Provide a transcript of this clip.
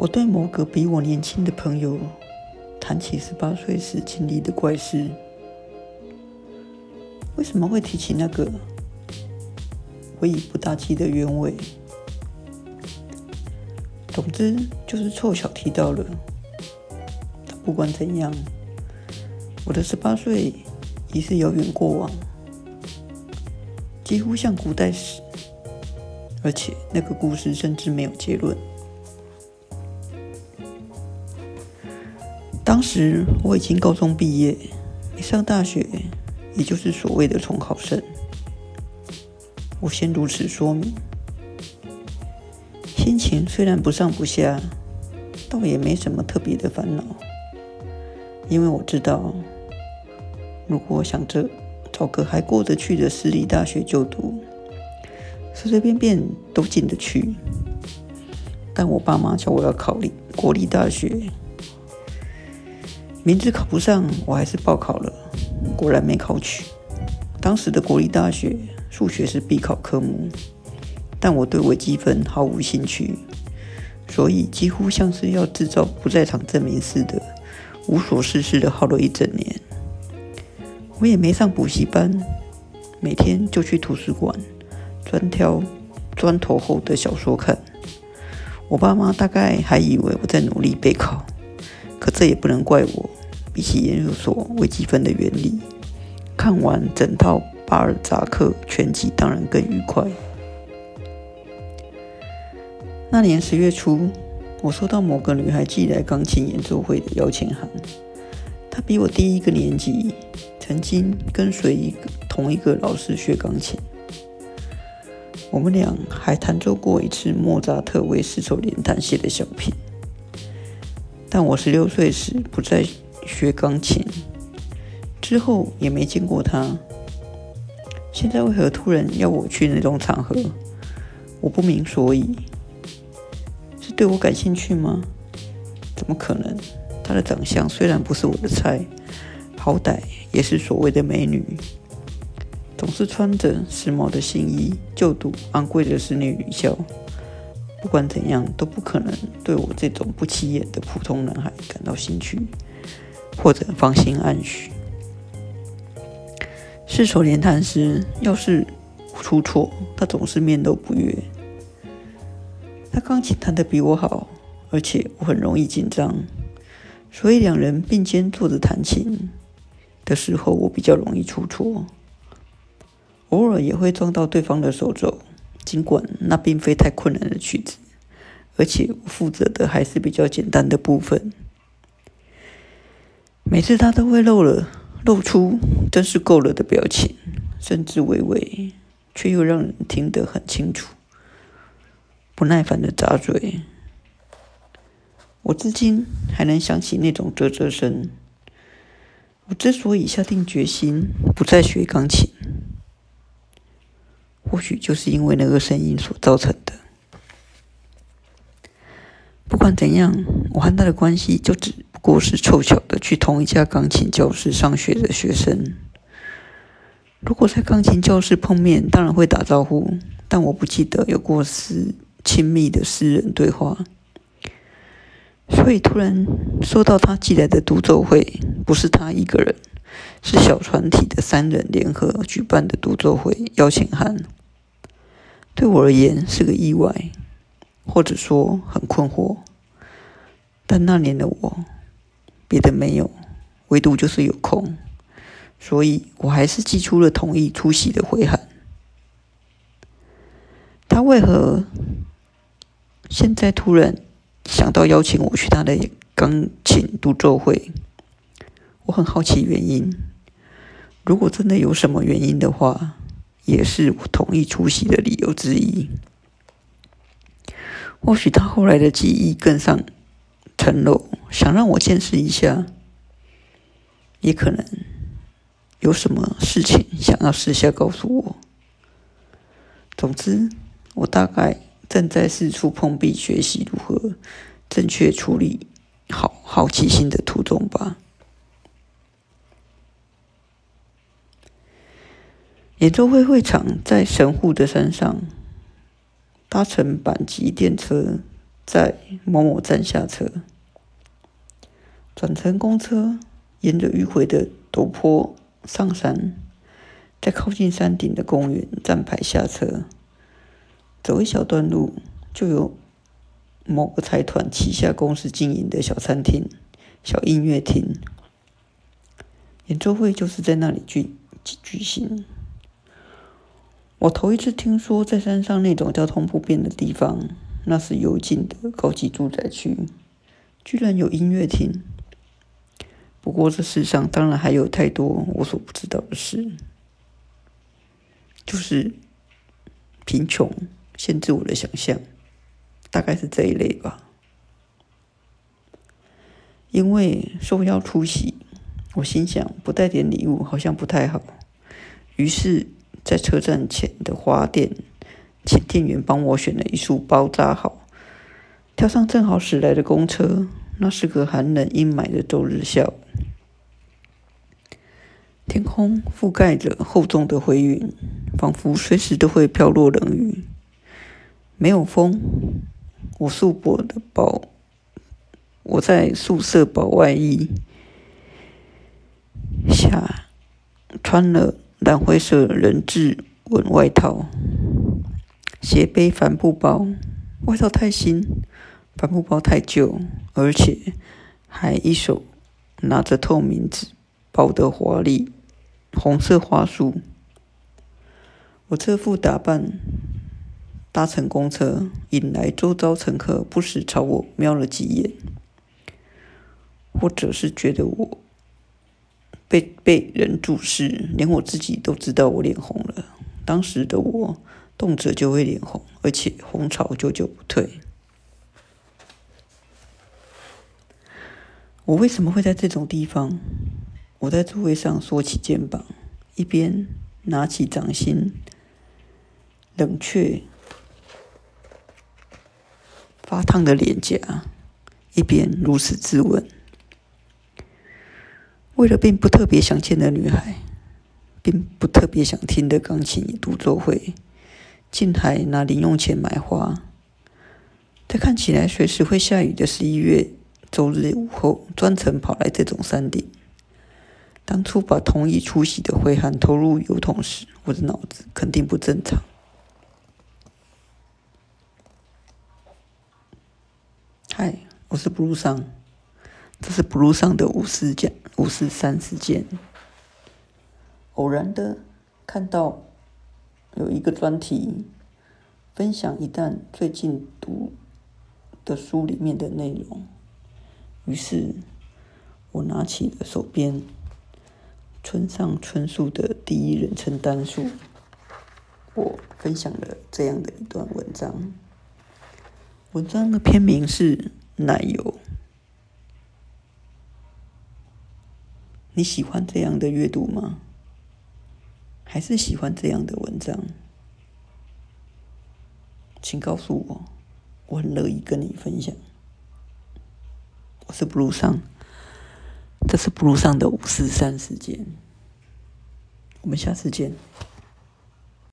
我对某个比我年轻的朋友谈起十八岁时经历的怪事。为什么会提起那个？我已不大记得原委。总之就是凑巧提到了。不管怎样，我的十八岁已是遥远过往，几乎像古代史。而且那个故事甚至没有结论。当时我已经高中毕业，上大学，也就是所谓的重考生。我先如此说明，心情虽然不上不下，倒也没什么特别的烦恼，因为我知道，如果想着找个还过得去的私立大学就读，随随便便都进得去。但我爸妈叫我要考立国立大学，明知考不上，我还是报考了，果然没考取。当时的国立大学。数学是必考科目，但我对微积分毫无兴趣，所以几乎像是要制造不在场证明似的，无所事事的耗了一整年。我也没上补习班，每天就去图书馆专挑砖头厚的小说看。我爸妈大概还以为我在努力备考，可这也不能怪我。比起研究所微积分的原理，看完整套。巴尔扎克全集当然更愉快。那年十月初，我收到某个女孩寄来钢琴演奏会的邀请函。她比我低一个年级，曾经跟随一同一个老师学钢琴。我们俩还弹奏过一次莫扎特为丝绸连弹写的小品。但我十六岁时不再学钢琴，之后也没见过她。现在为何突然要我去那种场合？我不明所以。是对我感兴趣吗？怎么可能？她的长相虽然不是我的菜，好歹也是所谓的美女。总是穿着时髦的新衣，就读昂贵的私立女校。不管怎样，都不可能对我这种不起眼的普通男孩感到兴趣，或者芳心暗许。是手连弹时，要是出错，他总是面露不悦。他钢琴弹得比我好，而且我很容易紧张，所以两人并肩坐着弹琴的时候，我比较容易出错。偶尔也会撞到对方的手肘，尽管那并非太困难的曲子，而且我负责的还是比较简单的部分。每次他都会漏了。露出真是够了的表情，甚至微微，却又让人听得很清楚。不耐烦的咂嘴，我至今还能想起那种啧啧声。我之所以下定决心不再学钢琴，或许就是因为那个声音所造成的。不管怎样，我和他的关系就只。不过是凑巧的去同一家钢琴教室上学的学生。如果在钢琴教室碰面，当然会打招呼，但我不记得有过私亲密的私人对话。所以突然收到他寄来的独奏会，不是他一个人，是小团体的三人联合举办的独奏会邀请函。对我而言是个意外，或者说很困惑。但那年的我。别的没有，唯独就是有空，所以我还是寄出了同意出席的回函。他为何现在突然想到邀请我去他的钢琴独奏会？我很好奇原因。如果真的有什么原因的话，也是我同意出席的理由之一。或许他后来的记忆更上。层楼想让我见识一下，也可能有什么事情想要私下告诉我。总之，我大概正在四处碰壁，学习如何正确处理好好奇心的途中吧。演奏会会场在神户的山上，搭乘阪急电车。在某某站下车，转乘公车，沿着迂回的陡坡上山，在靠近山顶的公园站牌下车，走一小段路，就有某个财团旗下公司经营的小餐厅、小音乐厅，演奏会就是在那里举举行。我头一次听说，在山上那种交通不便的地方，那是幽静的高级住宅区，居然有音乐厅。不过这世上当然还有太多我所不知道的事，就是贫穷限制我的想象，大概是这一类吧。因为受邀出席，我心想不带点礼物好像不太好，于是。在车站前的花店，请店员帮我选了一束包扎好，跳上正好驶来的公车。那是个寒冷阴霾的周日下午，天空覆盖着厚重的灰云，仿佛随时都会飘落冷雨。没有风，我束薄的薄，我在宿舍薄外衣下穿了。蓝灰色人质纹外套，斜背帆布包，外套太新，帆布包太旧，而且还一手拿着透明纸包的华丽红色花束。我这副打扮搭乘公车，引来周遭乘客不时朝我瞄了几眼，或者是觉得我。被被人注视，连我自己都知道我脸红了。当时的我，动辄就会脸红，而且红潮久久不退。我为什么会在这种地方？我在座位上缩起肩膀，一边拿起掌心，冷却发烫的脸颊，一边如此自问。为了并不特别想见的女孩，并不特别想听的钢琴独奏会，竟还拿零用钱买花，在看起来随时会下雨的十一月周日午后，专程跑来这种山顶。当初把同意出席的挥汗投入油桶时，我的脑子肯定不正常。嗨，我是布鲁桑。这是 Blue 上的五四件、五四三事件。偶然的看到有一个专题分享一段最近读的书里面的内容，于是我拿起了手边村上春树的第一人称单数，我分享了这样的一段文章。文章的片名是《奶油》。你喜欢这样的阅读吗？还是喜欢这样的文章？请告诉我，我很乐意跟你分享。我是 Blue 上，这是 Blue 上的五四三时间，我们下次见。